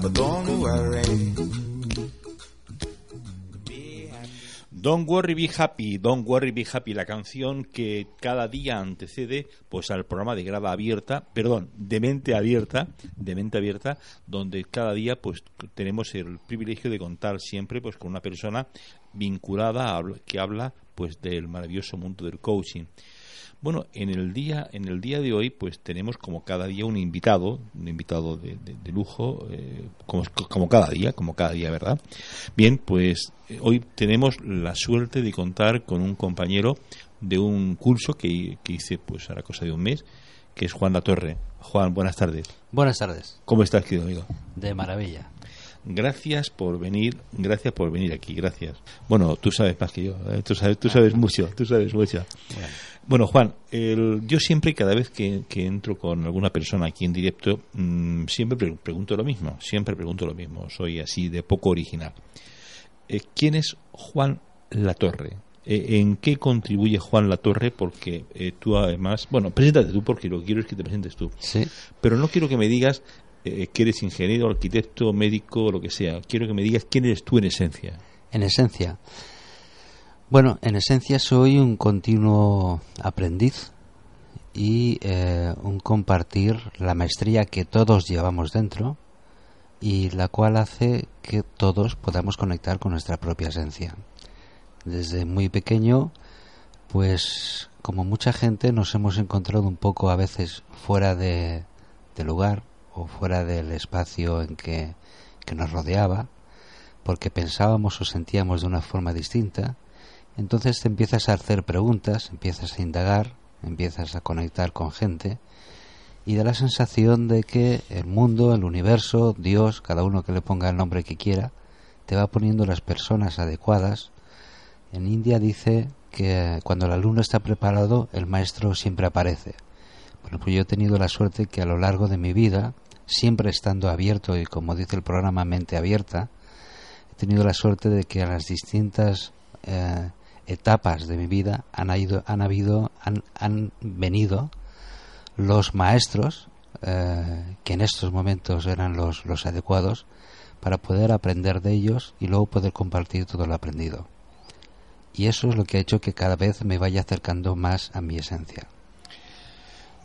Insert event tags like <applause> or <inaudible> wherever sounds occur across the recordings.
but don't worry. Don't worry, be happy, don't worry, be happy, la canción que cada día antecede pues al programa de grada abierta, perdón, de mente abierta, de mente abierta, donde cada día pues tenemos el privilegio de contar siempre pues con una persona vinculada a, que habla pues del maravilloso mundo del coaching. Bueno, en el día en el día de hoy, pues tenemos como cada día un invitado, un invitado de, lujo, eh, como, como, cada día, como cada día, ¿verdad? Bien, pues eh, hoy tenemos la suerte de contar con un compañero de un curso que, que hice, pues a la cosa de un mes, que es Juan La Torre. Juan, buenas tardes. Buenas tardes. ¿Cómo estás, querido amigo? De maravilla. Gracias por venir, gracias por venir aquí, gracias. Bueno, tú sabes más que yo, ¿eh? tú sabes, tú sabes mucho, tú sabes mucho. Bueno, Juan, yo siempre, cada vez que, entro con alguna persona aquí en directo, mm, siempre pregunto lo mismo, siempre pregunto lo mismo, soy así de poco original. Eh, ¿Quién es Juan Latorre? Eh, ¿En qué contribuye Juan Latorre? Porque eh, tú además, bueno, preséntate tú porque lo que quiero es que te presentes tú. Sí. Pero no quiero que me digas que eres ingeniero, arquitecto, médico, lo que sea. Quiero que me digas quién eres tú en esencia. En esencia. Bueno, en esencia soy un continuo aprendiz y eh, un compartir la maestría que todos llevamos dentro y la cual hace que todos podamos conectar con nuestra propia esencia. Desde muy pequeño, pues como mucha gente nos hemos encontrado un poco a veces fuera de, lugar o fuera del espacio en que, que nos rodeaba, porque pensábamos o sentíamos de una forma distinta, entonces te empiezas a hacer preguntas, empiezas a indagar, empiezas a conectar con gente y da la sensación de que el mundo, el universo, Dios, cada uno que le ponga el nombre que quiera, te va poniendo las personas adecuadas. En India dice que cuando el alumno está preparado, el maestro siempre aparece. Bueno, pues yo he tenido la suerte que a lo largo de mi vida, siempre estando abierto y como dice el programa mente abierta, he tenido la suerte de que a las distintas eh, etapas de mi vida han, ido, han habido, han, han venido los maestros eh, que en estos momentos eran los, los adecuados para poder aprender de ellos y luego poder compartir todo lo aprendido. Y eso es lo que ha hecho que cada vez me vaya acercando más a mi esencia.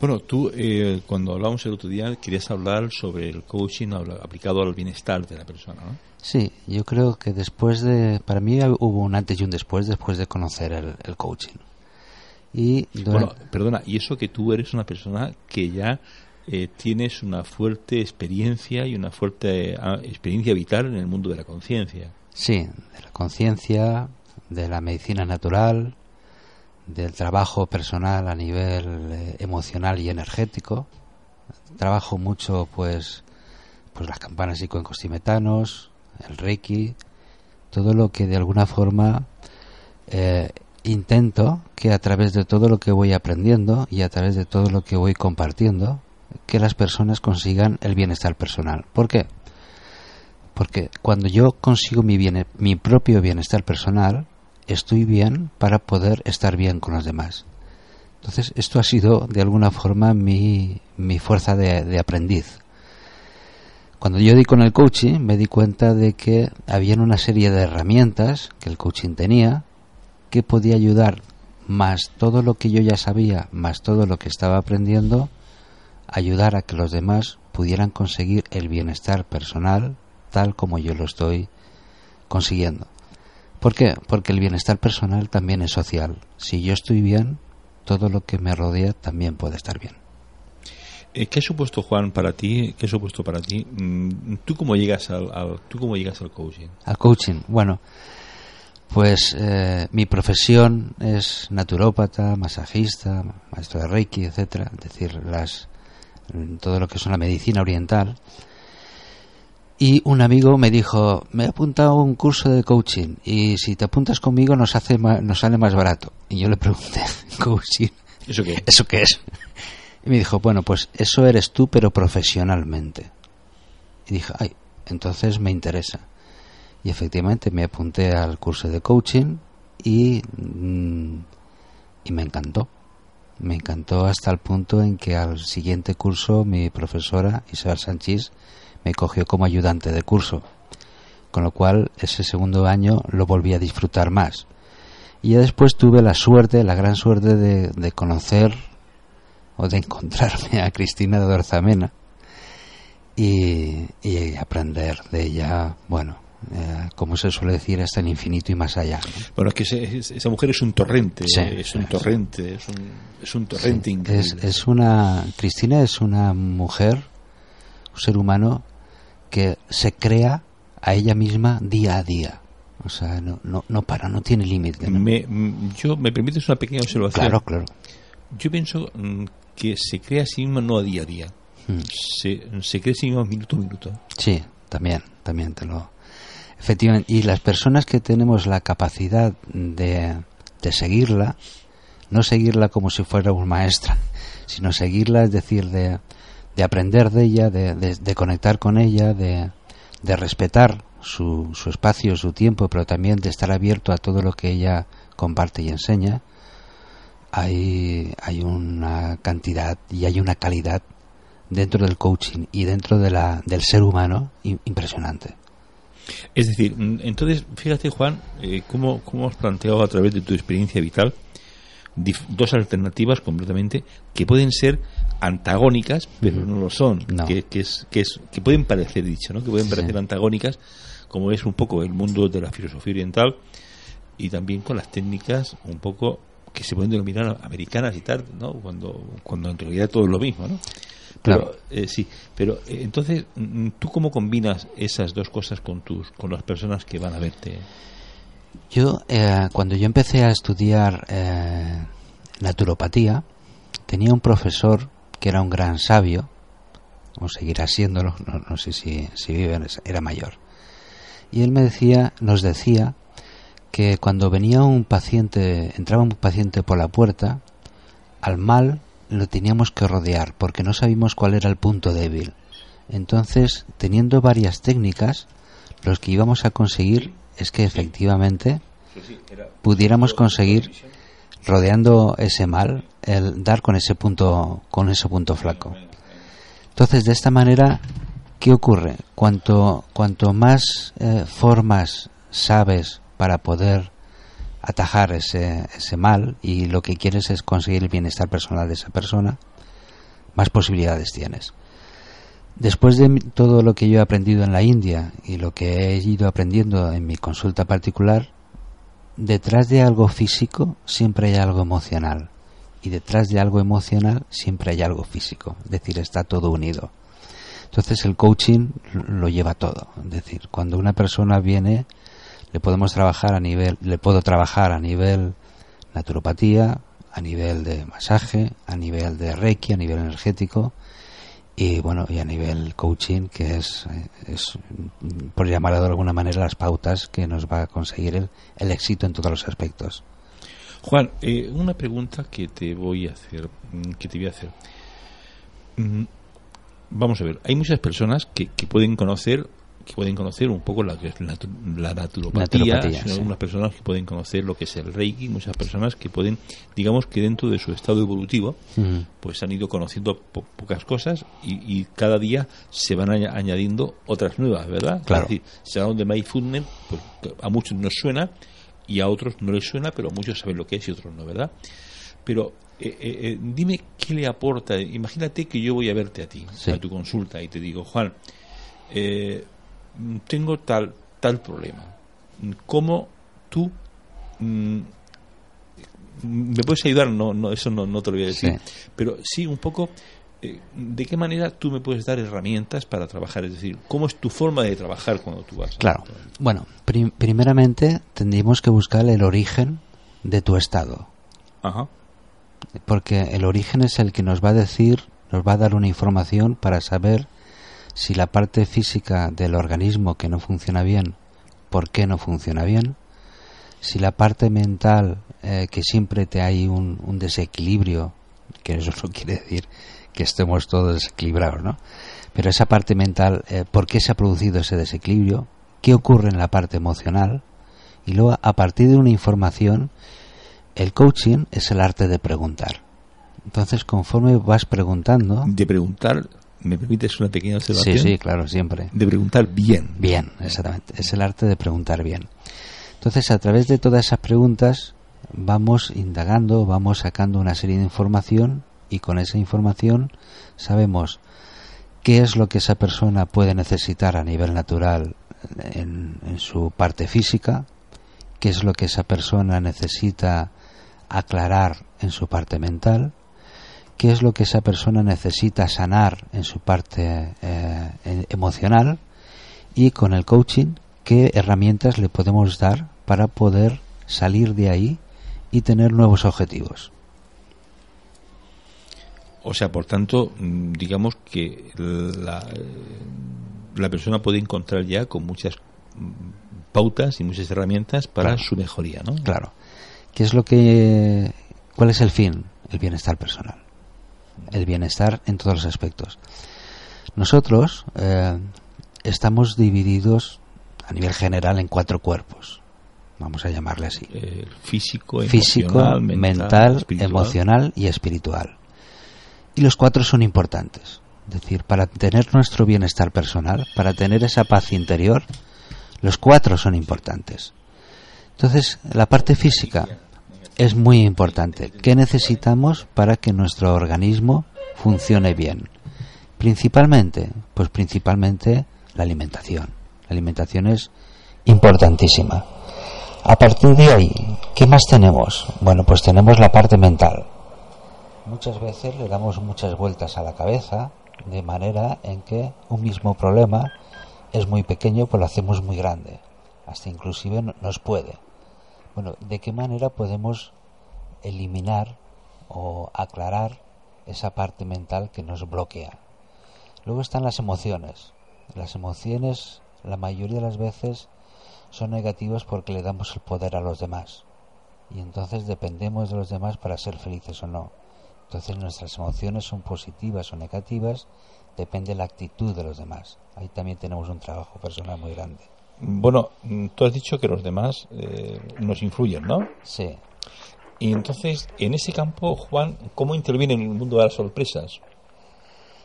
Bueno, tú eh, cuando hablábamos el otro día querías hablar sobre el coaching aplicado al bienestar de la persona, ¿no? Sí, yo creo que después de, para mí hubo un antes y un después después de conocer el, coaching. Y bueno, perdona, y eso que tú eres una persona que ya eh, tienes una fuerte experiencia y una fuerte ah, experiencia vital en el mundo de la conciencia. Sí, de la conciencia, de la medicina natural, del trabajo personal a nivel eh, emocional y energético. Trabajo mucho, pues, pues las campanas y cuencos tibetanos, el Reiki, todo lo que de alguna forma eh, intento que a través de todo lo que voy aprendiendo y a través de todo lo que voy compartiendo, que las personas consigan el bienestar personal. ¿Por qué? Porque cuando yo consigo mi, mi propio bienestar personal, estoy bien para poder estar bien con los demás. Entonces, esto ha sido de alguna forma mi, mi fuerza de aprendiz. Cuando yo di con el coaching me di cuenta de que había una serie de herramientas que el coaching tenía que podía ayudar más todo lo que yo ya sabía, más todo lo que estaba aprendiendo, ayudar a que los demás pudieran conseguir el bienestar personal tal como yo lo estoy consiguiendo. ¿Por qué? Porque el bienestar personal también es social. Si yo estoy bien, todo lo que me rodea también puede estar bien. Eh, ¿Qué ha supuesto Juan para ti? ¿Qué ha supuesto para ti? Mm, ¿Tú cómo llegas al, tú cómo llegas al coaching? Al coaching, bueno, pues eh, mi profesión es naturópata, masajista, maestro de Reiki, etcétera, es decir, las todo lo que es la medicina oriental. Y un amigo me dijo, me he apuntado a un curso de coaching y si te apuntas conmigo nos hace nos sale más barato. Y yo le pregunté, <laughs> coaching, ¿eso qué? ¿Eso qué es? Y me dijo, bueno, pues eso eres tú, pero profesionalmente. Y dije, ay, entonces me interesa. Y efectivamente me apunté al curso de coaching y, mm, y me encantó. Me encantó hasta el punto en que al siguiente curso mi profesora Isabel Sánchez me cogió como ayudante de curso, con lo cual ese segundo año lo volví a disfrutar más. Y ya después tuve la suerte, la gran suerte de, conocer o de <laughs> encontrarme a Cristina de Orzamena y, y aprender de ella, bueno, eh, como se suele decir, hasta el infinito y más allá. Bueno, es que esa mujer es un torrente, es un torrente, es un, es un torrente increíble. Es, una, Cristina es una mujer, un ser humano que se crea a ella misma día a día. O sea, no, no, no para, no tiene límite. Me, yo, ¿Me permites una pequeña observación? Claro, claro. Yo pienso mm, que se crea a sí misma no a día a día. Hmm. Se, se crea a sí misma minuto a minuto. Sí, también, también te lo, Efectivamente, y las personas que tenemos la capacidad de, de seguirla, no seguirla como si fuera una maestra, <laughs> sino seguirla, es decir, de, de aprender de ella, de, de, conectar con ella, de, de respetar su, su, espacio, su tiempo, pero también de estar abierto a todo lo que ella comparte y enseña, hay, hay una cantidad y hay una calidad dentro del coaching y dentro de la, del ser humano impresionante. Es decir, mm, entonces, fíjate, Juan, eh, cómo, cómo, has planteado a través de tu experiencia vital dos alternativas completamente que pueden ser antagónicas, pero no lo son, Que, que, es, que, es, que pueden parecer dicho, ¿no? que pueden parecer antagónicas, como es un poco el mundo de la filosofía oriental y también con las técnicas un poco que se pueden denominar americanas y tal, ¿no? cuando, cuando en realidad todo es lo mismo. ¿no? Pero, eh, sí, pero eh, entonces, mm, ¿tú cómo combinas esas dos cosas con, tus, con las personas que van a verte? Yo, eh, cuando yo empecé a estudiar naturopatía, tenía un profesor que era un gran sabio, o seguirá siéndolo, no, no sé si, si vive, era mayor. Y él me decía, nos decía, que cuando venía un paciente, entraba un paciente por la puerta, al mal lo teníamos que rodear porque no sabíamos cuál era el punto débil. Entonces, teniendo varias técnicas, lo que íbamos a conseguir es que efectivamente pudiéramos conseguir rodeando ese mal el dar con ese punto con ese punto flaco. Entonces, de esta manera, ¿qué ocurre? Cuanto cuanto más eh, formas sabes para poder atajar ese, ese mal y lo que quieres es conseguir el bienestar personal de esa persona, más posibilidades tienes. Después de todo lo que yo he aprendido en la India y lo que he ido aprendiendo en mi consulta particular, detrás de algo físico siempre hay algo emocional. Y detrás de algo emocional siempre hay algo físico, es decir, está todo unido. Entonces el coaching lo lleva todo, es decir, cuando una persona viene le podemos trabajar a nivel, le puedo trabajar a nivel naturopatía, a nivel de masaje, a nivel de reiki, a nivel energético y bueno, y a nivel coaching, que es, es por llamarlo de alguna manera, las pautas que nos va a conseguir el, el éxito en todos los aspectos. Juan, eh, una pregunta que te voy a hacer, mm, que te voy a hacer. Mm, vamos a ver, hay muchas personas que, que pueden conocer que pueden conocer un poco la, la, naturopatía, algunas personas que pueden conocer lo que es el reiki, muchas personas que pueden, digamos que dentro de su estado evolutivo, pues han ido conociendo pocas cosas y, cada día se van añadiendo otras nuevas, ¿verdad? Claro. Es decir, se de mindfulness, pues a muchos nos suena y a otros no les suena, pero muchos saben lo que es y otros no, ¿verdad? Pero eh, eh, eh, dime qué le aporta. Imagínate que yo voy a verte a ti, a tu consulta, y te digo, Juan, eh, tengo tal, tal problema. ¿Cómo tú mm, me puedes ayudar? No, no eso no, no te lo voy a decir. Pero sí, un poco, eh, ¿de qué manera tú me puedes dar herramientas para trabajar? Es decir, ¿cómo es tu forma de trabajar cuando tú vas? Claro. Bueno, primeramente tendríamos que buscar el origen de tu estado. Ajá. Porque el origen es el que nos va a decir, nos va a dar una información para saber si la parte física del organismo que no funciona bien, ¿por qué no funciona bien? Si la parte mental, eh, que siempre te hay un, desequilibrio, que eso <laughs> no quiere decir que estemos todos desequilibrados, ¿no? Pero esa parte mental, eh, ¿por qué se ha producido ese desequilibrio? ¿Qué ocurre en la parte emocional? Y luego, a partir de una información, el coaching es el arte de preguntar. Entonces, conforme vas preguntando... De preguntar ¿Me permites una pequeña observación? Sí, sí, claro, siempre. De preguntar bien. Bien, exactamente. Es el arte de preguntar bien. Entonces, a través de todas esas preguntas, vamos indagando, vamos sacando una serie de información y con esa información sabemos qué es lo que esa persona puede necesitar a nivel natural en, en su parte física, qué es lo que esa persona necesita aclarar en su parte mental, qué es lo que esa persona necesita sanar en su parte eh, emocional y con el coaching qué herramientas le podemos dar para poder salir de ahí y tener nuevos objetivos. O sea, por tanto, mm, digamos que la, la persona puede encontrar ya con muchas mm, pautas y muchas herramientas para su mejoría, ¿no? Claro. ¿Qué es lo que, cuál es el fin? El bienestar personal. El bienestar en todos los aspectos. Nosotros eh, estamos divididos a nivel general en cuatro cuerpos. Vamos a llamarle así. físico, físico, mental, emocional y espiritual. Y los cuatro son importantes. Es decir, para tener nuestro bienestar personal, para tener esa paz interior, los cuatro son importantes. Entonces, la parte física es muy importante. ¿Qué necesitamos para que nuestro organismo funcione bien? Principalmente, pues principalmente la alimentación. La alimentación es importantísima. A partir de ahí, ¿qué más tenemos? Bueno, pues tenemos la parte mental. Muchas veces le damos muchas vueltas a la cabeza de manera en que un mismo problema es muy pequeño, pues lo hacemos muy grande. Hasta inclusive nos puede. Bueno, ¿de qué manera podemos eliminar o aclarar esa parte mental que nos bloquea? Luego están las emociones. Las emociones, la mayoría de las veces, son negativas porque le damos el poder a los demás. Y entonces dependemos de los demás para ser felices o no. Entonces nuestras emociones son positivas o negativas, depende de la actitud de los demás. Ahí también tenemos un trabajo personal muy grande. Bueno, tú has dicho que los demás eh, nos influyen, ¿no? Sí. Y entonces, en ese campo, Juan, ¿cómo interviene en el mundo de las sorpresas?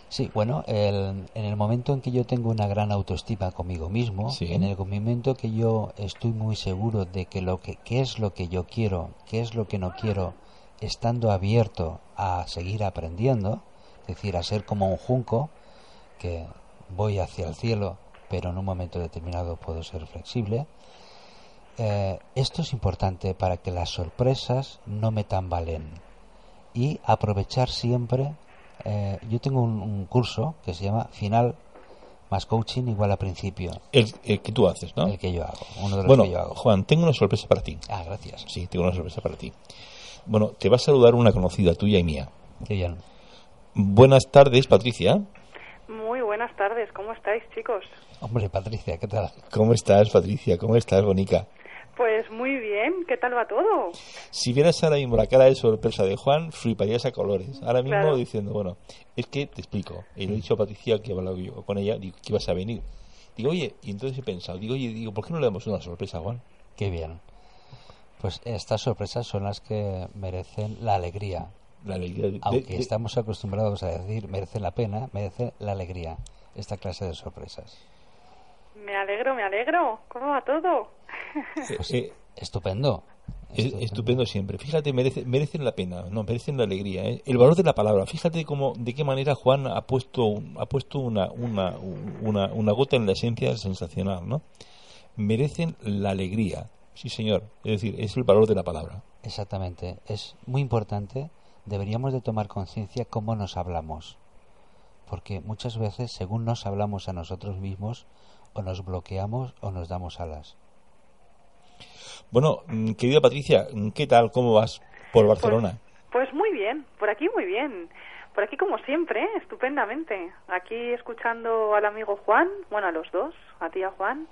Sí, bueno, en el momento en que yo tengo una gran autoestima conmigo mismo, en el momento que yo estoy muy seguro de que lo que qué es lo que yo quiero, qué es lo que no quiero, estando abierto a seguir aprendiendo, es decir, a ser como un junco que voy hacia el cielo, pero en un momento determinado puedo ser flexible. Eh, esto es importante para que las sorpresas no me tambalen y aprovechar siempre eh, yo tengo un, curso que se llama Final más Coaching igual a principio. El, que tú haces, ¿no? El que yo hago, uno de los bueno, que yo hago. Juan, tengo una sorpresa para ti. Ah, gracias. Sí, tengo una sorpresa para ti. Bueno, te va a saludar una conocida tuya y mía. Qué bien. Buenas tardes, Patricia. ¿Cómo estáis, chicos? Hombre, Patricia, ¿qué tal? ¿Cómo estás, Patricia? ¿Cómo estás, Bonica? Pues muy bien, ¿qué tal va todo? Si vieras ahora mismo la cara de sorpresa de Juan, fliparías a colores. Ahora mismo diciendo, bueno, es que te explico. Y le he dicho a Patricia que he hablado yo con ella, digo, que ibas a venir. Digo, oye, y entonces he pensado, digo, oye, digo, ¿por qué no le damos una sorpresa a Juan? Qué bien. Pues estas sorpresas son las que merecen la alegría. La alegría. Aunque estamos acostumbrados a decir merecen la pena, merece la alegría esta clase de sorpresas. Me alegro, me alegro. ¿Cómo va todo? Pues, eh, estupendo. Estupendo. siempre. Fíjate, merece, merecen la pena, no, merecen la alegría. ¿eh? El valor de la palabra. Fíjate cómo, de qué manera Juan ha puesto, ha puesto una, una, una, una gota en la esencia sensacional, ¿no? Merecen la alegría. Sí, señor. Es decir, es el valor de la palabra. Exactamente. Es muy importante. Deberíamos de tomar conciencia cómo nos hablamos. Porque muchas veces, según nos hablamos a nosotros mismos, o nos bloqueamos o nos damos alas. Bueno, mm, querida Patricia, ¿qué tal? ¿Cómo vas por pues, Barcelona? Pues, muy bien, por aquí muy bien. Por aquí como siempre, estupendamente. Aquí escuchando al amigo Juan, bueno, a los dos, a ti a Juan.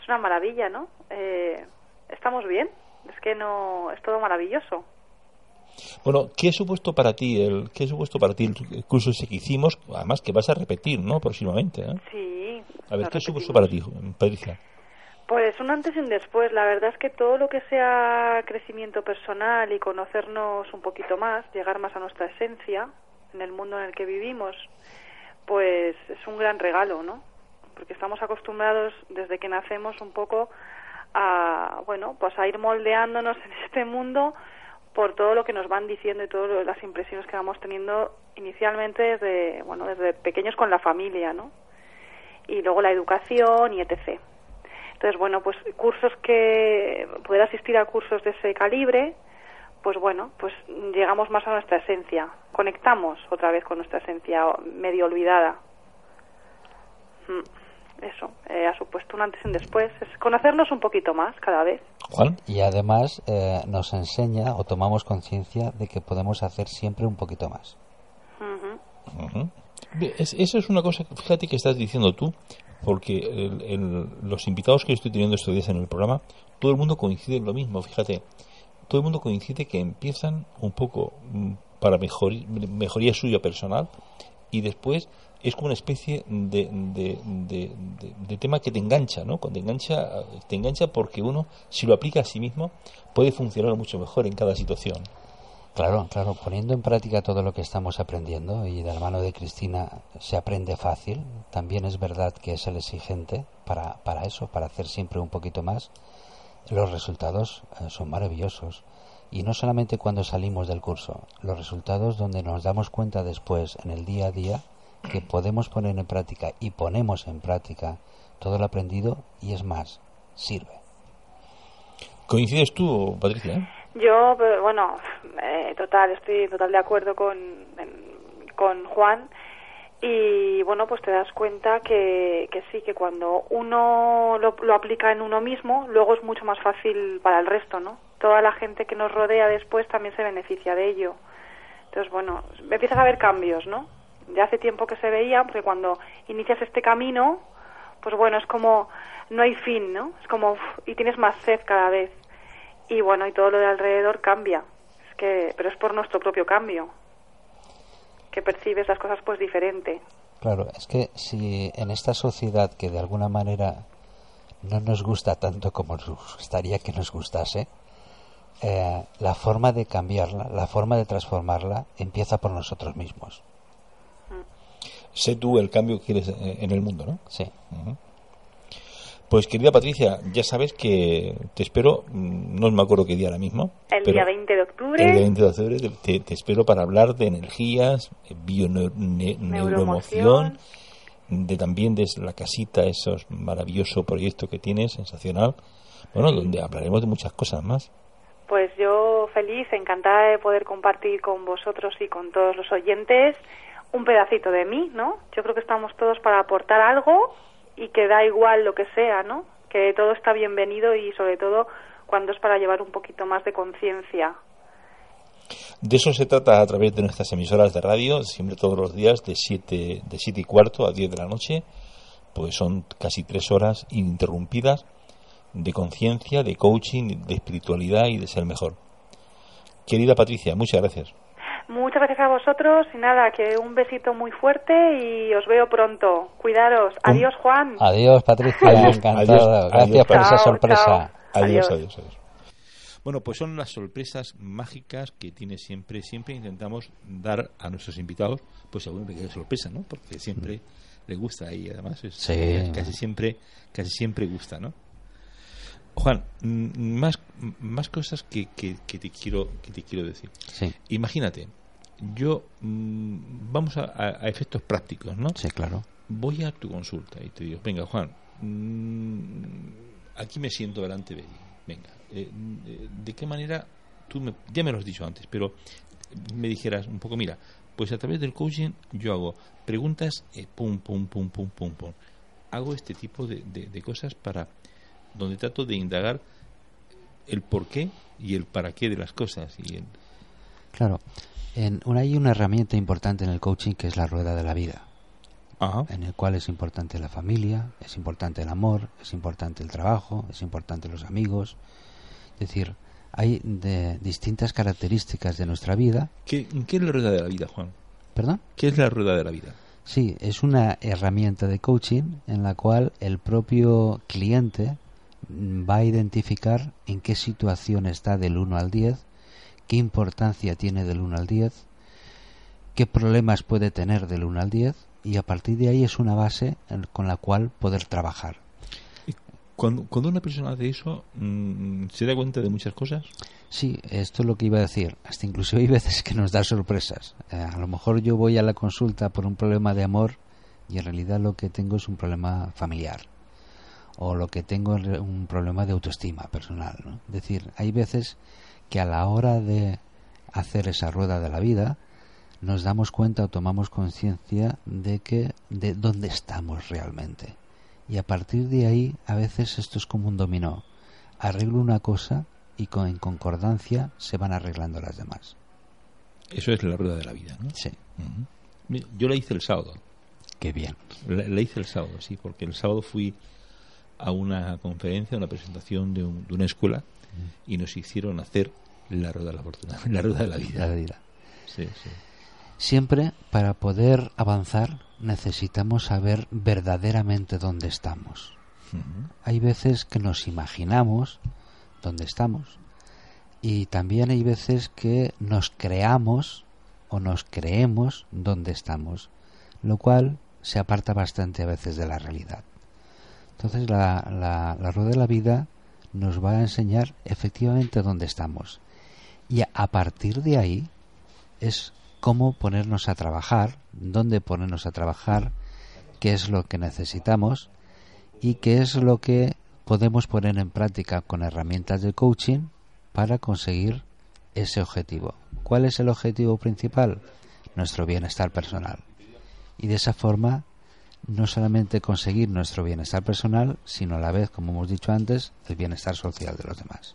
Es una maravilla, ¿no? Eh, estamos bien, es que no, es todo maravilloso. Bueno, ¿qué ha supuesto para ti el, qué ha supuesto para ti el curso ese que hicimos? Además que vas a repetir, ¿no? Próximamente. ¿eh? Sí. A ver, ¿qué ha supuesto para ti, Patricia? Pues un antes y un después. La verdad es que todo lo que sea crecimiento personal y conocernos un poquito más, llegar más a nuestra esencia en el mundo en el que vivimos, pues es un gran regalo, ¿no? Porque estamos acostumbrados desde que nacemos un poco a, bueno, pues a ir moldeándonos <laughs> en este mundo por todo lo que nos van diciendo y todas las impresiones que vamos teniendo inicialmente desde, bueno, desde pequeños con la familia, ¿no? Y luego la educación y etc. Entonces, bueno, pues cursos que poder asistir a cursos de ese calibre, pues bueno, pues llegamos más a nuestra esencia, conectamos otra vez con nuestra esencia medio olvidada. Mm, eso, eh, ha supuesto un antes y un después, es conocernos un poquito más cada vez. Juan. Y además eh, nos enseña o tomamos conciencia de que podemos hacer siempre un poquito más. Ujú. eso es una cosa, fíjate que estás diciendo tú, porque el- el- los invitados que yo estoy teniendo estos días en el programa, todo el mundo coincide en lo mismo, fíjate, todo el mundo coincide que empiezan un poco mm, para mejor- mejoría suya personal y después es como una especie de, de, de- tema que te engancha, ¿no? Te engancha, te engancha porque uno, si lo aplica a sí mismo, puede funcionar mucho mejor en cada situación. Claro, claro, poniendo en práctica todo lo que estamos aprendiendo y de la mano de Cristina se aprende fácil, también es verdad que es el exigente para, para eso, para hacer siempre un poquito más. Los resultados eh, son maravillosos. Y no solamente cuando salimos del curso, los resultados donde nos damos cuenta después, en el día a día, que podemos poner en práctica y ponemos en práctica todo lo aprendido y es más, sirve. ¿Coincides tú, Patricia? Yo, eh, bueno, eh, total, estoy total de acuerdo con, en- con Juan y bueno, pues te das cuenta que, que sí, que cuando uno lo, lo aplica en uno mismo, luego es mucho más fácil para el resto, ¿no? Toda la gente que nos rodea después también se beneficia de ello. Entonces, bueno, empiezas a ver cambios, ¿no? Ya hace tiempo que se veían, porque cuando inicias este camino, pues bueno, es como, no hay fin, ¿no? Es como, y tienes más sed cada vez. Y bueno, y todo lo de alrededor cambia. Es que, pero es por nuestro propio cambio. Que percibes las cosas pues diferente. Claro, es que si en esta sociedad que de alguna manera no nos gusta tanto como nos gustaría que nos gustase, eh, la forma de cambiarla, la forma de transformarla, empieza por nosotros mismos. Sé tú el cambio que quieres eh, en el mundo, ¿no? Sí. Pues querida Patricia, ya sabes que te espero, mm, no me acuerdo qué día ahora mismo. El pero día 20 de octubre, El día 20 de octubre te, te- te espero para hablar de energías, eh, bioneuroemoción, Neuroemoción. de también de la casita, esos maravilloso proyecto que tienes, sensacional. Bueno, donde hablaremos de muchas cosas más. pues yo feliz, encantada de poder compartir con vosotros y con todos los oyentes un pedacito de mí, ¿no? Yo creo que estamos todos para aportar algo y que da igual lo que sea, ¿no? Que todo está bienvenido y sobre todo cuando es para llevar un poquito más de conciencia. De eso se trata a través de nuestras emisoras de radio, siempre todos los días, de 7 de siete y cuarto a 10 de la noche. Pues son casi tres horas ininterrumpidas de conciencia, de coaching, de espiritualidad y de ser mejor. Querida Patricia, muchas gracias. Muchas gracias a vosotros y nada, que un besito muy fuerte y os veo pronto. Cuidaros. Adiós, Juan. Adiós, Patricia, Adiós, encantado. adiós, Gracias adiós, por esa sorpresa. chao. Adiós, Adiós. adiós, adiós. Bueno, pues son las sorpresas mágicas que tiene siempre, siempre intentamos dar a nuestros invitados, pues alguna pequeña sorpresa, ¿no? Porque siempre le gusta y además es, Sí. casi siempre, casi siempre gusta, ¿no? Juan, mm, más, más cosas que, que, que te quiero que te quiero decir. Sí, Imagínate, yo mm, vamos a, a- efectos prácticos, ¿no? sí, claro. voy a tu consulta y te digo, venga Juan, mm, aquí me siento delante de ti, venga, eh, eh, ¿de qué manera tú me, ya me lo has dicho antes, pero me dijeras un poco, mira, pues a través del coaching yo hago preguntas, eh, pum, pum, pum, pum, pum, pum, hago este tipo de, de- de cosas para, donde trato de indagar el por qué y el para qué de las cosas y el, Claro. En, hay una herramienta importante en el coaching que es la rueda de la vida. Ajá. en el cual es importante la familia, es importante el amor, es importante el trabajo, es importante los amigos. Es decir, hay de distintas características de nuestra vida. ¿Qué, ¿Qué es la rueda de la vida, Juan? ¿Perdón? ¿Qué es la rueda de la vida? Sí, es una herramienta de coaching en la cual el propio cliente va a identificar en qué situación está del 1 al 10, qué importancia tiene del 1 al 10, qué problemas puede tener del 1 al 10 y a partir de ahí es una base con la cual poder trabajar. Cuando, cuando una persona hace eso, mm, ¿se da cuenta de muchas cosas? Sí, esto es lo que iba a decir. Hasta incluso hay veces que nos da sorpresas. Eh, a lo mejor yo voy a la consulta por un problema de amor y en realidad lo que tengo es un problema familiar o lo que tengo es un problema de autoestima personal. ¿no? Es decir, hay veces que a la hora de hacer esa rueda de la vida nos damos cuenta o tomamos conciencia de que de dónde estamos realmente. Y a partir de ahí a veces esto es como un dominó. Arreglo una cosa y con, en concordancia se van arreglando las demás. Eso es la rueda de la vida ¿no? sí. Yo la hice el sábado. Qué bien. La, hice el sábado sí porque el sábado fui a una conferencia una presentación de, de una escuela y nos hicieron hacer la rueda de la fortuna <laughs> la rueda de la vida, la vida. Sí, sí. Siempre para poder avanzar necesitamos saber verdaderamente dónde estamos. Hay veces que nos imaginamos dónde estamos y también hay veces que nos creamos o nos creemos dónde estamos, lo cual se aparta bastante a veces de la realidad. Entonces la, la, la rueda de la vida nos va a enseñar efectivamente dónde estamos y a partir de ahí es cómo ponernos a trabajar, dónde ponernos a trabajar, qué es lo que necesitamos y qué es lo que podemos poner en práctica con herramientas de coaching para conseguir ese objetivo. ¿Cuál es el objetivo principal? Nuestro bienestar personal. Y de esa forma, no solamente conseguir nuestro bienestar personal, sino a la vez, como hemos dicho antes, el bienestar social de los demás.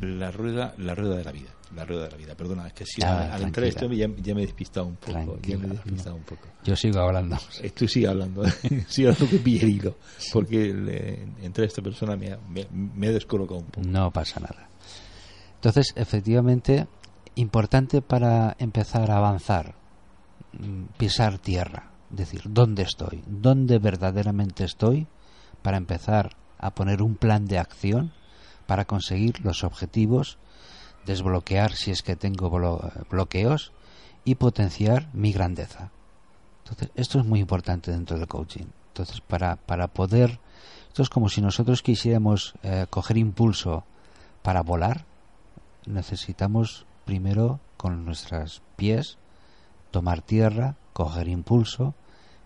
La rueda la rueda de la vida la rueda de la vida. Perdona es que si ah, al, entrar esto ya, ya, me he despistado un poco ya me he despistado un poco. Yo sigo hablando. Tú sigue hablando <laughs> sigo hablando que porque le, entre esta persona me, me, me he descolocado un poco. No pasa nada. Entonces efectivamente importante para empezar a avanzar mm, pisar tierra decir dónde estoy dónde verdaderamente estoy para empezar a poner un plan de acción para conseguir los objetivos, desbloquear si es que tengo bloqueos y potenciar mi grandeza. Entonces, esto es muy importante dentro del coaching. Entonces, para, para poder, esto es como si nosotros quisiéramos eh, coger impulso para volar, necesitamos primero con nuestros pies tomar tierra, coger impulso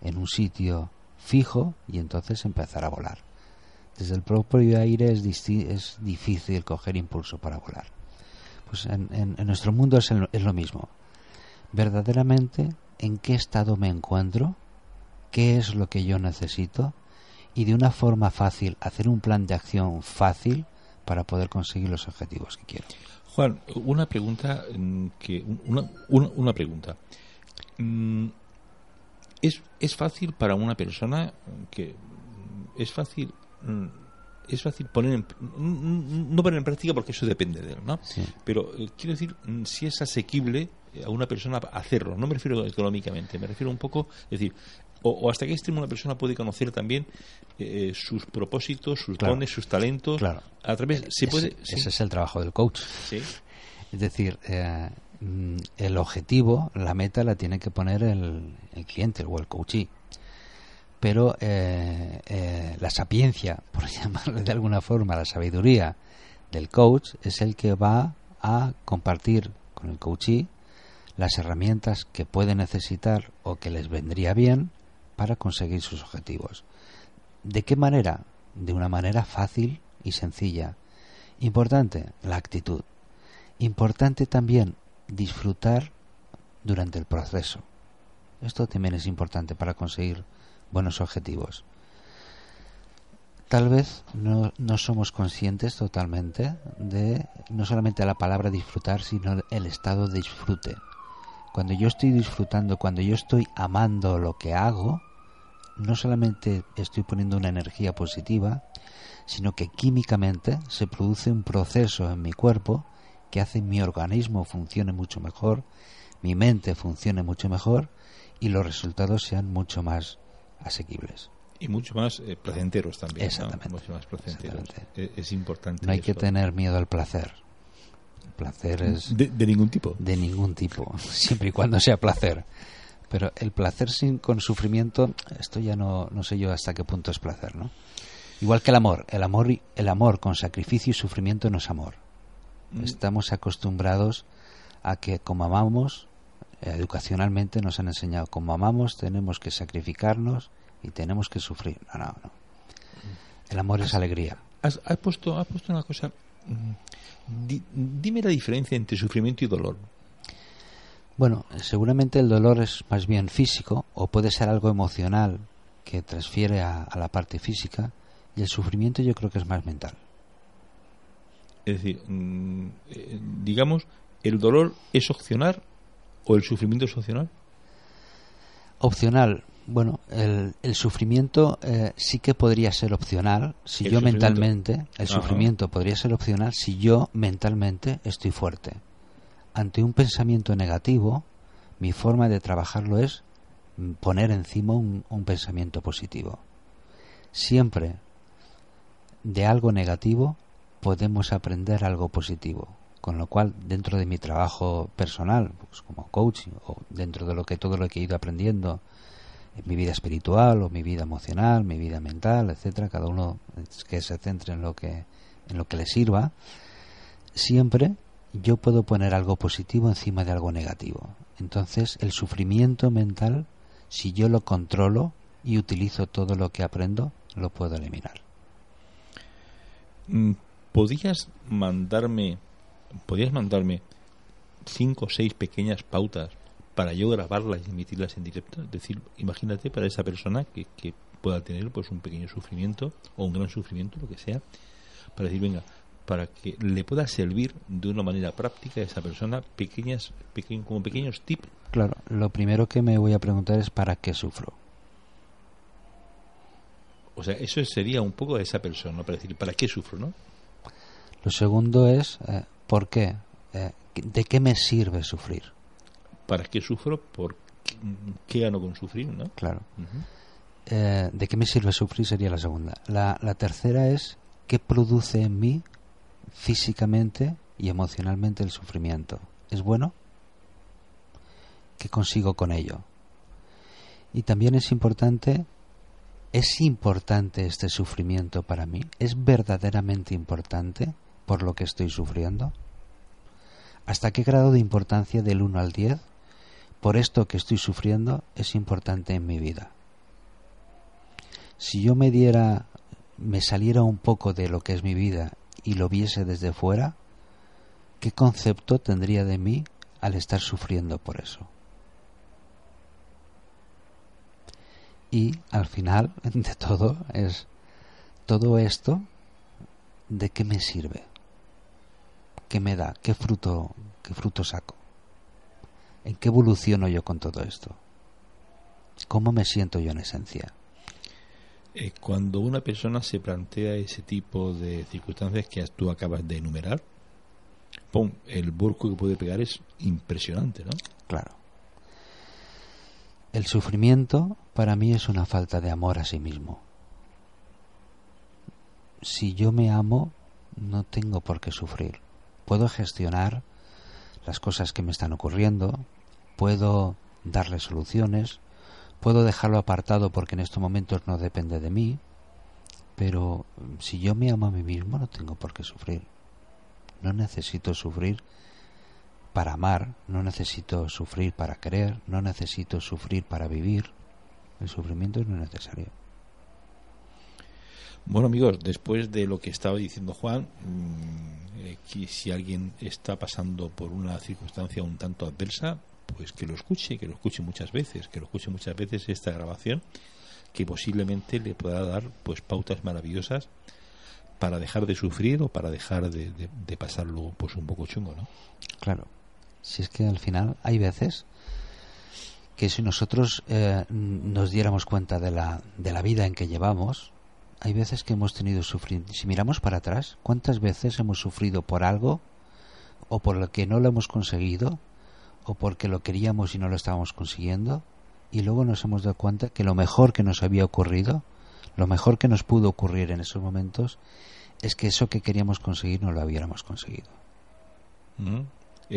en un sitio fijo y entonces empezar a volar. Desde el propio aire es, es difícil coger impulso para volar. Pues en, nuestro mundo es, es lo mismo. Verdaderamente, ¿en qué estado me encuentro? ¿Qué es lo que yo necesito? Y de una forma fácil, hacer un plan de acción fácil para poder conseguir los objetivos que quiero. Juan, una pregunta mm, que una, una, pregunta. Mm, ¿Es, ¿Es fácil para una persona que es fácil Mm, es fácil poner en, no poner en práctica porque eso depende de él, ¿no? Pero eh, quiero decir, mm, si es asequible a una persona hacerlo, no me refiero económicamente, me refiero un poco, es decir, o, hasta qué extremo una persona puede conocer también eh, sus propósitos, sus dones, sus talentos. Claro. A través, se puede, ese, es el trabajo del coach. ¿Sí? Es decir, eh, mm, el objetivo, la meta la tiene que poner el, el cliente o el coachee pero eh, eh, la sapiencia, <laughs> por llamarle de alguna forma, la sabiduría del coach es el que va a compartir con el coachee las herramientas que puede necesitar o que les vendría bien para conseguir sus objetivos. ¿De qué manera? De una manera fácil y sencilla. Importante, la actitud. Importante también disfrutar durante el proceso. Esto también es importante para conseguir buenos objetivos. Tal vez no, no somos conscientes totalmente de no solamente la palabra disfrutar, sino el estado de disfrute. Cuando yo estoy disfrutando, cuando yo estoy amando lo que hago, no solamente estoy poniendo una energía positiva, sino que químicamente se produce un proceso en mi cuerpo que hace mi organismo funcione mucho mejor, mi mente funcione mucho mejor y los resultados sean mucho más asequibles. Y mucho más eh, placenteros también. Exactamente. Mucho más placenteros. E-, es, importante. No hay que tener miedo al placer. El placer es. De, ningún tipo. De ningún tipo. <laughs> Siempre y cuando sea placer. Pero el placer sin con sufrimiento, esto ya no, no sé yo hasta qué punto es placer, ¿no? Igual que el amor, el amor, el amor con sacrificio y sufrimiento no es amor. Mm. Estamos acostumbrados a que como amamos, eh, educacionalmente nos han enseñado, como amamos tenemos que sacrificarnos y tenemos que sufrir. No, no, no. El amor es alegría. Has, has puesto, has puesto una cosa. mm, di- dime la diferencia entre sufrimiento y dolor. Bueno, seguramente el dolor es más bien físico o puede ser algo emocional que transfiere a, a la parte física y el sufrimiento yo creo que es más mental. Es decir, mm, eh, digamos, ¿el dolor es opcional o el sufrimiento es opcional? Opcional, bueno, el, el sufrimiento eh, sí que podría ser opcional si yo mentalmente, el Ajá. sufrimiento podría ser opcional si yo mentalmente estoy fuerte. Ante un pensamiento negativo, mi forma de trabajarlo es mm, poner encima un, un pensamiento positivo. Siempre de algo negativo podemos aprender algo positivo. Con lo cual, dentro de mi trabajo personal, pues como coach, o dentro de lo que todo lo que he ido aprendiendo en mi vida espiritual o mi vida emocional, mi vida mental, etcétera, cada uno que se centre en lo que en lo que le sirva, siempre yo puedo poner algo positivo encima de algo negativo. Entonces, el sufrimiento mental, si yo lo controlo y utilizo todo lo que aprendo, lo puedo eliminar. ¿Podías mandarme, podías mandarme cinco o seis pequeñas pautas para yo grabarlas y emitirlas en directo? Es decir, imagínate para esa persona que, que pueda tener pues un pequeño sufrimiento o un gran sufrimiento, lo que sea, para decir, venga, para que le pueda servir de una manera práctica a esa persona pequeñas, peque- como pequeños tips. Claro, lo primero que me voy a preguntar es ¿para qué sufro? O sea, eso sería un poco a esa persona, para decir, ¿para qué sufro? ¿no? Lo segundo es eh, ¿por qué? Eh, ¿De qué me sirve sufrir? ¿Para qué sufro? ¿Por qué, qué gano con sufrir? ¿no? Claro. Eh, ¿De qué me sirve sufrir? Sería la segunda. La, la tercera es ¿qué produce en mí físicamente y emocionalmente el sufrimiento? ¿Es bueno? ¿Qué consigo con ello? Y también es importante, ¿es importante este sufrimiento para mí? ¿Es verdaderamente importante por lo que estoy sufriendo? ¿Hasta qué grado de importancia del 1 al 10 por esto que estoy sufriendo es importante en mi vida? si yo me diera, me saliera un poco de lo que es mi vida y lo viese desde fuera, ¿qué concepto tendría de mí al estar sufriendo por eso? Y al final <laughs> de todo es todo esto, ¿de qué me sirve? ¿Qué me da? ¿Qué fruto, qué fruto saco? ¿En qué evoluciono yo con todo esto? ¿Cómo me siento yo en esencia? Eh, cuando una persona se plantea ese tipo de circunstancias que tú acabas de enumerar, ¡pum! el burco que puede pegar es impresionante, ¿no? Claro. El sufrimiento para mí es una falta de amor a sí mismo. Si yo me amo, no tengo por qué sufrir. Puedo gestionar las cosas que me están ocurriendo, puedo darle soluciones, puedo dejarlo apartado porque en estos momentos no depende de mí, pero si yo me amo a mí mismo no tengo por qué sufrir. No necesito sufrir para amar, no necesito sufrir para querer, no necesito sufrir para vivir. El sufrimiento no es necesario. Bueno amigos, después de lo que estaba diciendo Juan, mm, eh, si alguien está pasando por una circunstancia un tanto adversa, pues que lo escuche, que lo escuche muchas veces, que lo escuche muchas veces esta grabación, que posiblemente le pueda dar pues pautas maravillosas para dejar de sufrir o para dejar de, de- de pasarlo pues un poco chungo, ¿no? Claro. Si es que al final hay veces que si nosotros eh, nos diéramos cuenta de la, de la vida en que llevamos, hay veces que hemos tenido sufrir. Si miramos para atrás, ¿cuántas veces hemos sufrido por algo o por lo que no lo hemos conseguido o porque lo queríamos y no lo estábamos consiguiendo? Y luego nos hemos dado cuenta que lo mejor que nos había ocurrido, lo mejor que nos pudo ocurrir en esos momentos, es que eso que queríamos conseguir no lo hubiéramos conseguido. Ujú.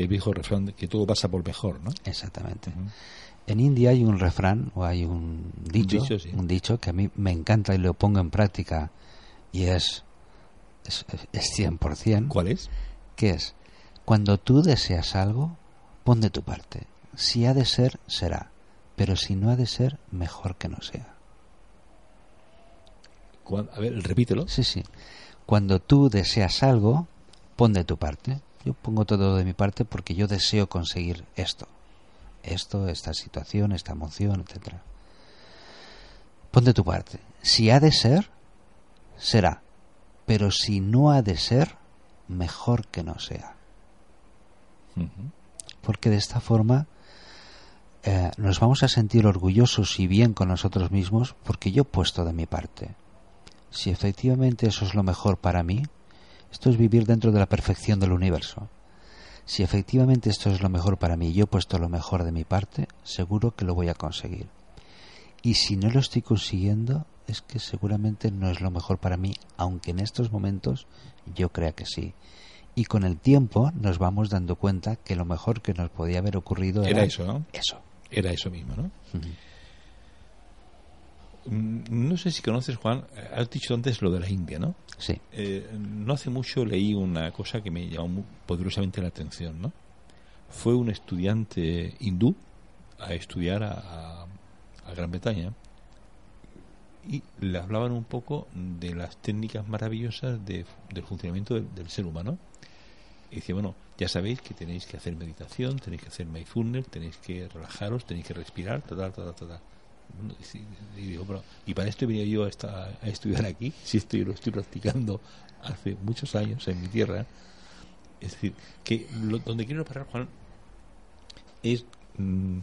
El viejo refrán de que todo pasa por mejor, ¿no? Exactamente. En India hay un refrán o hay un dicho, dicho, sí. un dicho que a mí me encanta y lo pongo en práctica y es es, es 100%, ¿Cuál es? que es cuando tú deseas algo, pon de tu parte. Si ha de ser, será, pero si no ha de ser, mejor que no sea. A ver, repítelo. Sí, sí. Cuando tú deseas algo, pon de tu parte. Yo pongo todo de mi parte porque yo deseo conseguir esto. Esto, esta situación, esta emoción, etcétera. Pon de tu parte. Si ha de ser, será. Pero si no ha de ser, mejor que no sea. Porque de esta forma eh, nos vamos a sentir orgullosos y bien con nosotros mismos porque yo he puesto de mi parte. Si efectivamente eso es lo mejor para mí, esto es vivir dentro de la perfección del universo. Si efectivamente esto es lo mejor para mí y yo he puesto lo mejor de mi parte, seguro que lo voy a conseguir. Y si no lo estoy consiguiendo, es que seguramente no es lo mejor para mí, aunque en estos momentos yo crea que sí. Y con el tiempo nos vamos dando cuenta que lo mejor que nos podía haber ocurrido era, Era eso, ¿no? Eso. Era eso mismo, ¿no? No sé si conoces, Juan, eh, has dicho antes lo de la India, ¿no? Sí. Eh, no hace mucho leí una cosa que me llamó poderosamente la atención, ¿no? Fue un estudiante hindú a estudiar a, a- a Gran Bretaña y le hablaban un poco de las técnicas maravillosas de- del funcionamiento del, del ser humano. Y decía, bueno, ya sabéis que tenéis que hacer meditación, tenéis que hacer mindfulness, tenéis que relajaros, tenéis que respirar, tal, tal, tal, tal. Y sí, y digo, pero, ¿y para esto he venido yo a, estudiar aquí? <laughs> Si estoy, lo estoy practicando hace muchos años en mi tierra. Es decir, que lo- donde quiero parar, Juan, es mm,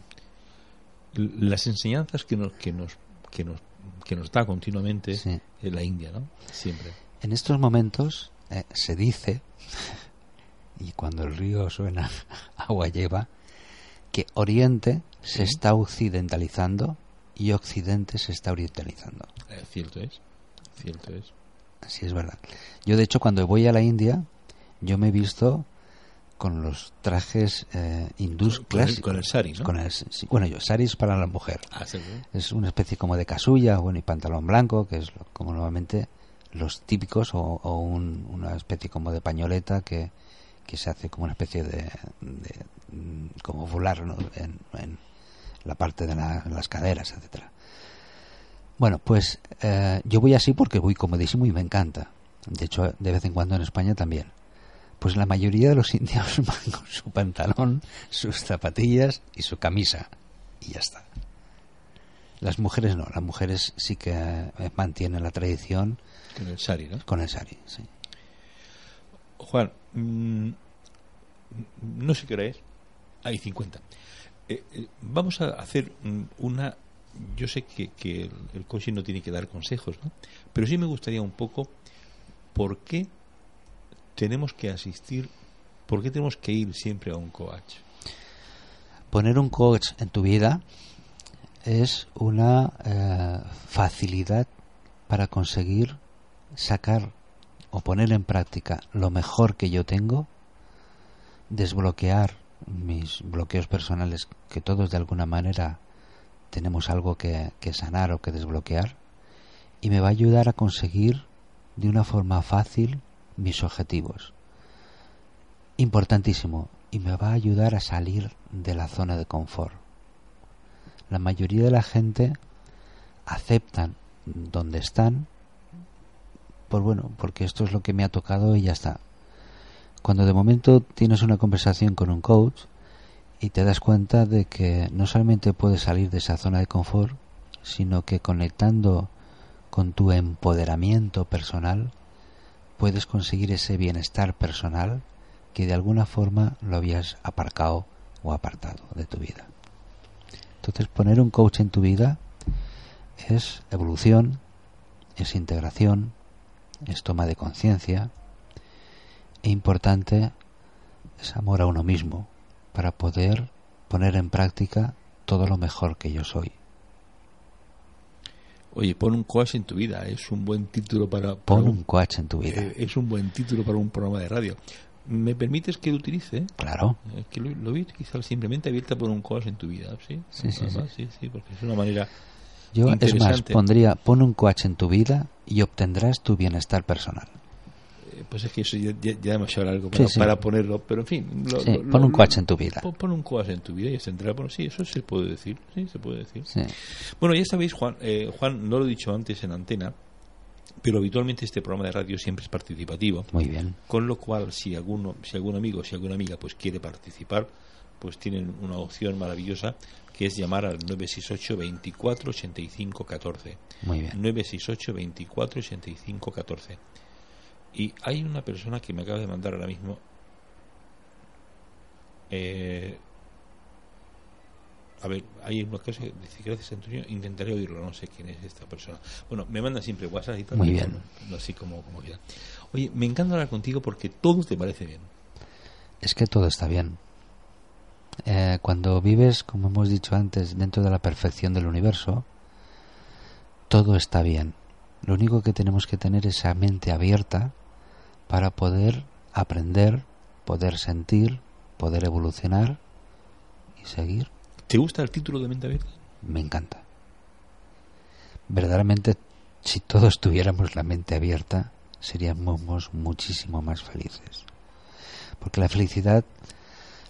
las enseñanzas que nos, que nos, que nos, que nos da continuamente Sí. en la India, ¿no? Siempre. En estos momentos eh, se dice, <laughs> y cuando el río suena, <laughs> agua lleva, que Oriente se está occidentalizando y Occidente se está orientalizando. Eh, cierto es, cierto es. Así es verdad. Yo, de hecho, cuando voy a la India, yo me he visto con los trajes eh, hindús Con- con el- clásicos. con el sari, ¿no? Con el- sí, bueno, yo, sari es para la mujer. Ah, ¿cierto? Es una especie como de casulla, bueno, y pantalón blanco, que es lo- como normalmente los típicos, o, o un- una especie como de pañoleta que, que se hace como una especie de, de, mm, como volar ¿no? en, en la parte de la- las caderas, etcétera. Bueno, pues eh, yo voy así porque voy comodísimo y me encanta. De hecho, de vez en cuando en España también. Pues la mayoría de los <laughs> indios van con su pantalón, sus zapatillas y su camisa. Y ya está. Las mujeres no, las mujeres sí que eh, mantienen la tradición Con el sari, ¿no? con el sari. Sí. Juan, mm, no sé qué hora es. Hay 50. Eh, eh, vamos a hacer una. Yo sé que, que el, el coaching no tiene que dar consejos, ¿no? Pero sí me gustaría un poco por qué tenemos que asistir, por qué tenemos que ir siempre a un coach. Poner un coach en tu vida es una eh, facilidad para conseguir sacar o poner en práctica lo mejor que yo tengo, desbloquear mis bloqueos personales, que todos de alguna manera tenemos algo que, sanar o que desbloquear, y me va a ayudar a conseguir de una forma fácil mis objetivos. Importantísimo, y me va a ayudar a salir de la zona de confort. La mayoría de la gente aceptan donde están, por bueno, porque esto es lo que me ha tocado y ya está. Cuando de momento tienes una conversación con un coach y te das cuenta de que no solamente puedes salir de esa zona de confort, sino que conectando con tu empoderamiento personal puedes conseguir ese bienestar personal que de alguna forma lo habías aparcado o apartado de tu vida. Entonces poner un coach en tu vida es evolución, es integración, es toma de conciencia importante es amor a uno mismo para poder poner en práctica todo lo mejor que yo soy. Oye, pon un coach en tu vida, es un buen título para, para Pon un, coach en tu vida. eh, es un buen título para un programa de radio. ¿Me permites que lo utilice? Claro. Eh, que lo, lo a utilizar simplemente abierta por un coach en tu vida, ¿sí? Sí, sí, Nada más, sí, sí, porque es una manera Yo, es más, pondría, pon un coach en tu vida y obtendrás tu bienestar personal. Eh, Pues es que eso ya, ya, ya para, Sí, sí. para ponerlo, pero en fin. lo- Sí, lo- pon un coach en tu vida. Pon, pon un coach en tu vida y tendrá. Bueno, sí, eso se puede decir. Sí, se puede decir. Bueno, ya sabéis, Juan, eh, Juan, no lo he dicho antes en antena, pero habitualmente este programa de radio siempre es participativo. Muy bien. Con lo cual, si alguno, si algún amigo, si alguna amiga, pues quiere participar, pues tienen una opción maravillosa que es llamar al 968 24 85 14. Muy bien. 968 24 85 14. Y hay una persona que me acaba de mandar ahora mismo. Eh, a ver, hay una cosa que dice gracias Antonio, intentaré oírlo, no sé quién es esta persona. Bueno, me mandan siempre WhatsApp y tal. Muy bien. no- así como, como. Oye, me encanta hablar contigo porque todo te parece bien. Es que todo está bien. Eh, cuando vives, como hemos dicho antes, dentro de la perfección del universo, todo está bien. Lo único que tenemos que tener es esa mente abierta para poder aprender, poder sentir, poder evolucionar y seguir. ¿Te gusta el título de Mente Abierta? Me encanta. Verdaderamente, si todos tuviéramos la mente abierta, seríamos muchísimo más felices. Porque la felicidad,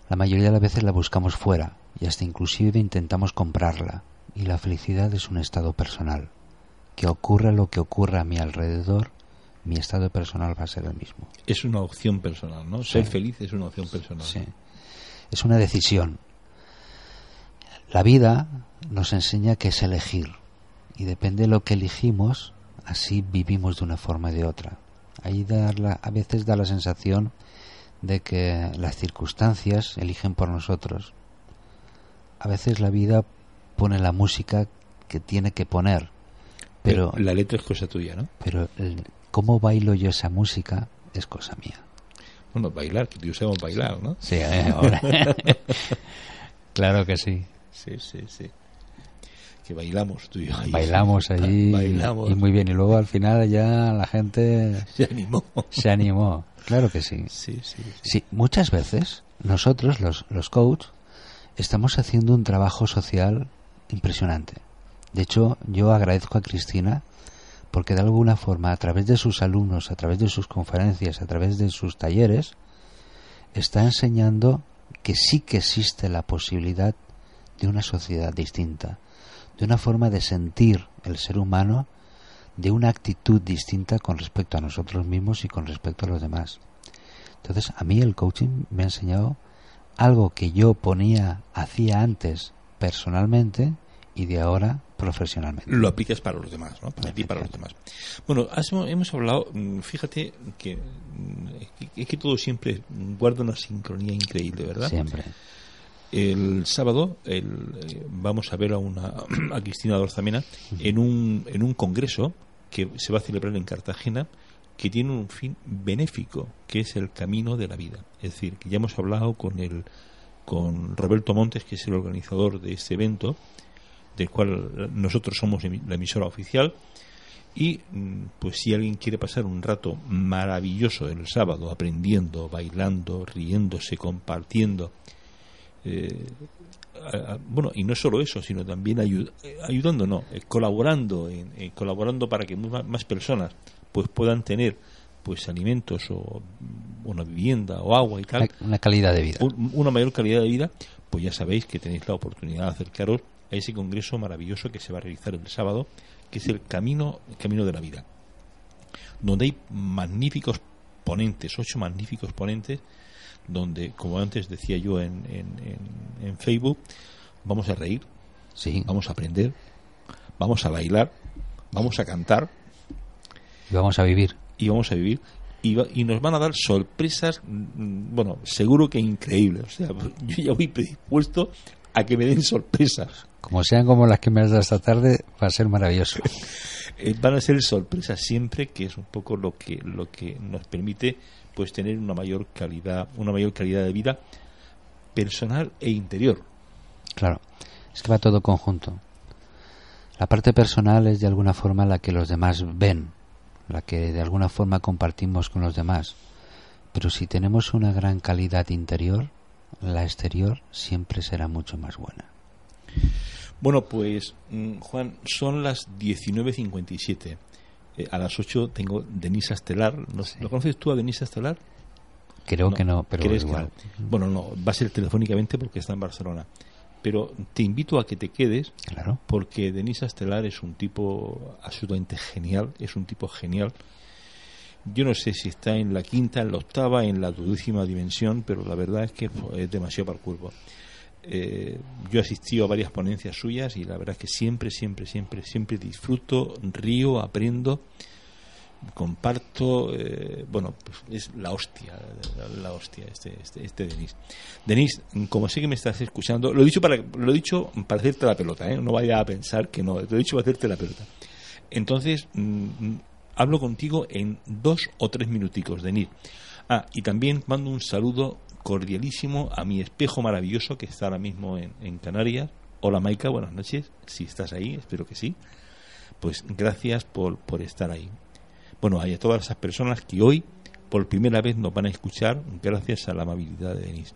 la mayoría de las veces la buscamos fuera y hasta inclusive intentamos comprarla. Y la felicidad es un estado personal. Que ocurra lo que ocurra a mi alrededor, mi estado personal va a ser el mismo. Es una opción personal, ¿no? Sí. Ser feliz es una opción personal. Sí. Es una decisión. La vida nos enseña que es elegir y depende de lo que elegimos, así vivimos de una forma y de otra. Ahí la- a veces da la sensación de que las circunstancias eligen por nosotros. A veces la vida pone la música que tiene que poner, pero, la letra es cosa tuya, ¿no? pero el- cómo bailo yo esa música es cosa mía. Bueno, bailar, que tú sabemos bailar, ¿no? Sí, eh, ahora. <laughs> claro que sí. Sí, sí, sí. Que bailamos tú y yo. ahí. Bailamos allí Bailamos. y muy bien. Y luego al final ya la gente <laughs> Se animó. se animó. Claro que sí. Sí, sí, sí. Sí, muchas veces nosotros, los, los coach, estamos haciendo un trabajo social impresionante. De hecho, yo agradezco a Cristina porque de alguna forma, a través de sus alumnos, a través de sus conferencias, a través de sus talleres, está enseñando que sí que existe la posibilidad de una sociedad distinta, de una forma de sentir el ser humano, de una actitud distinta con respecto a nosotros mismos y con respecto a los demás. Entonces, a mí el coaching me ha enseñado algo que yo ponía, hacía antes personalmente y de ahora profesionalmente. Lo aplicas para los demás, ¿no? Para ti para los demás. Bueno, hemos hablado, mm, fíjate que mm, es que todo siempre guarda una sincronía increíble, ¿verdad? Siempre. El sábado el, eh, vamos a ver a, una, <clears throat> a Cristina Dorzamena en un, en un congreso que se va a celebrar en Cartagena que tiene un fin benéfico, que es el camino de la vida. Es decir, que ya hemos hablado con el con Roberto Montes, que es el organizador de este evento, del cual nosotros somos la emisora oficial. Y mm, pues si alguien quiere pasar un rato maravilloso el sábado, aprendiendo, bailando, riéndose, compartiendo, eh, a- a- bueno, y no solo eso, sino también ayu- eh, ayudando, no, eh, colaborando, en, en colaborando para que más personas pues puedan tener pues alimentos o mm, una vivienda o agua y tal, Una calidad de vida. un- una mayor calidad de vida, pues ya sabéis que tenéis la oportunidad de acercaros a ese congreso maravilloso que se va a realizar el sábado, que es el camino, el camino de la vida, donde hay magníficos ponentes, ocho magníficos ponentes, donde, como antes decía yo en, en, en- en Facebook, vamos a reír, Sí. vamos a aprender, vamos a bailar, vamos a cantar Y vamos a vivir. y vamos a vivir y, va- y nos van a dar sorpresas, bueno, seguro que increíbles. O sea, yo ya voy predispuesto a que me den sorpresas. Como sean como las que me has dado esta tarde, va a ser maravilloso. <laughs> Eh, van a ser sorpresas siempre, que es un poco lo que lo que nos permite pues tener una mayor calidad, una mayor calidad de vida personal e interior. Claro. Es que va todo conjunto. La parte personal es de alguna forma la que los demás ven, la que de alguna forma compartimos con los demás. pero si tenemos una gran calidad interior, la exterior siempre será mucho más buena. Bueno, pues mm, Juan, son las 19.57. Eh, a las 8 tengo Denise Estelar. ¿Lo conoces tú a Denise Estelar? Creo que no, pero igual. Bueno, no, va a ser telefónicamente porque está en Barcelona. Pero te invito a que te quedes, claro. porque Denise Estelar es un tipo absolutamente genial, es un tipo genial. Yo no sé si está en la quinta, en la octava, en la duodécima dimensión, pero la verdad es que es demasiado para el cuerpo. Eh, yo he asistido a varias ponencias suyas y la verdad es que siempre, siempre, siempre, siempre disfruto, río, aprendo, comparto. Eh, bueno, pues es la hostia, la, hostia, este, este, este Denis. Denis, como sé que me estás escuchando, lo he dicho para, lo he dicho para hacerte la pelota, ¿eh? no vaya a pensar que no, lo he dicho para hacerte la pelota. Entonces, mm, hablo contigo en dos o tres minuticos, Denis. Ah, y también mando un saludo cordialísimo a mi espejo maravilloso que está ahora mismo en, Canarias. Hola Maika, buenas noches. Si estás ahí, espero que sí. Pues gracias por, por estar ahí. Bueno, hay a todas esas personas que hoy por primera vez nos van a escuchar gracias a la amabilidad de Denis.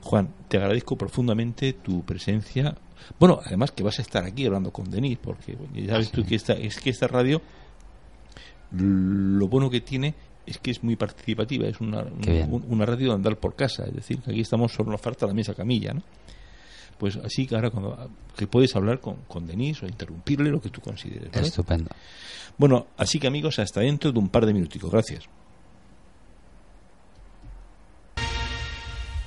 Juan, te agradezco profundamente tu presencia. Bueno, además que vas a estar aquí hablando con Denis, porque ya sabes tú que esta, es que esta radio lo bueno que tiene es que es muy participativa, es una, una radio de andar por casa, es decir, que aquí estamos, solo nos falta la mesa camilla, ¿no? Pues así que ahora cuando, que puedes hablar con, con Denise o interrumpirle lo que tú consideres. Estupendo. Bueno, así que amigos, hasta dentro de un par de minuticos. Gracias.